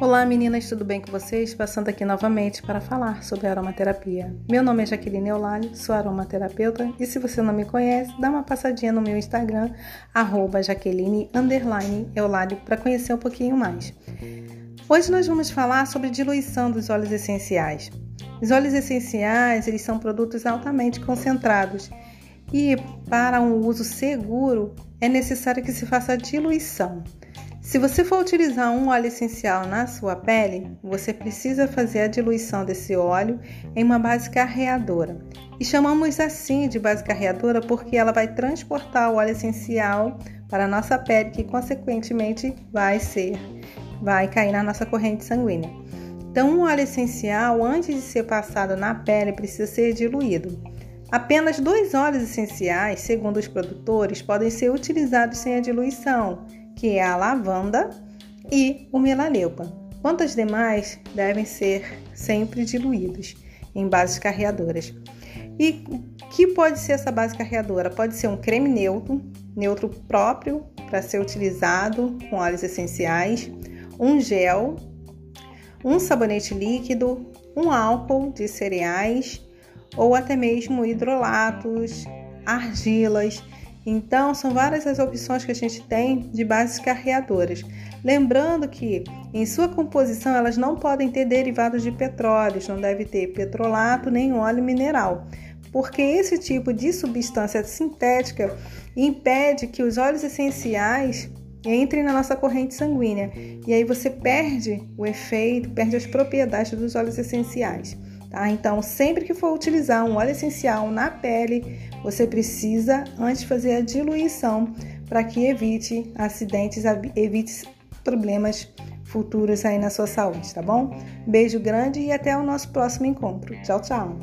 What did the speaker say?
Olá meninas, tudo bem com vocês? Passando aqui novamente para falar sobre aromaterapia. Meu nome é Jaqueline Eulálio, sou aromaterapeuta e se você não me conhece, dá uma passadinha no meu Instagram, arroba para conhecer um pouquinho mais. Hoje nós vamos falar sobre diluição dos óleos essenciais. Os óleos essenciais, eles são produtos altamente concentrados e para um uso seguro é necessário que se faça a diluição. Se você for utilizar um óleo essencial na sua pele, você precisa fazer a diluição desse óleo em uma base carreadora. E chamamos assim de base carreadora porque ela vai transportar o óleo essencial para a nossa pele, que consequentemente vai ser, vai cair na nossa corrente sanguínea. Então, um óleo essencial, antes de ser passado na pele, precisa ser diluído. Apenas dois óleos essenciais, segundo os produtores, podem ser utilizados sem a diluição que é a lavanda e o melaleuca. Quantas demais devem ser sempre diluídos em bases carreadoras. E que pode ser essa base carreadora? Pode ser um creme neutro, neutro próprio para ser utilizado com óleos essenciais, um gel, um sabonete líquido, um álcool de cereais ou até mesmo hidrolatos, argilas então, são várias as opções que a gente tem de bases carreadoras. Lembrando que em sua composição elas não podem ter derivados de petróleo, não deve ter petrolato nem óleo mineral, porque esse tipo de substância sintética impede que os óleos essenciais entrem na nossa corrente sanguínea e aí você perde o efeito, perde as propriedades dos óleos essenciais. Tá? Então, sempre que for utilizar um óleo essencial na pele, você precisa antes fazer a diluição para que evite acidentes, evite problemas futuros aí na sua saúde, tá bom? Beijo grande e até o nosso próximo encontro. Tchau, tchau.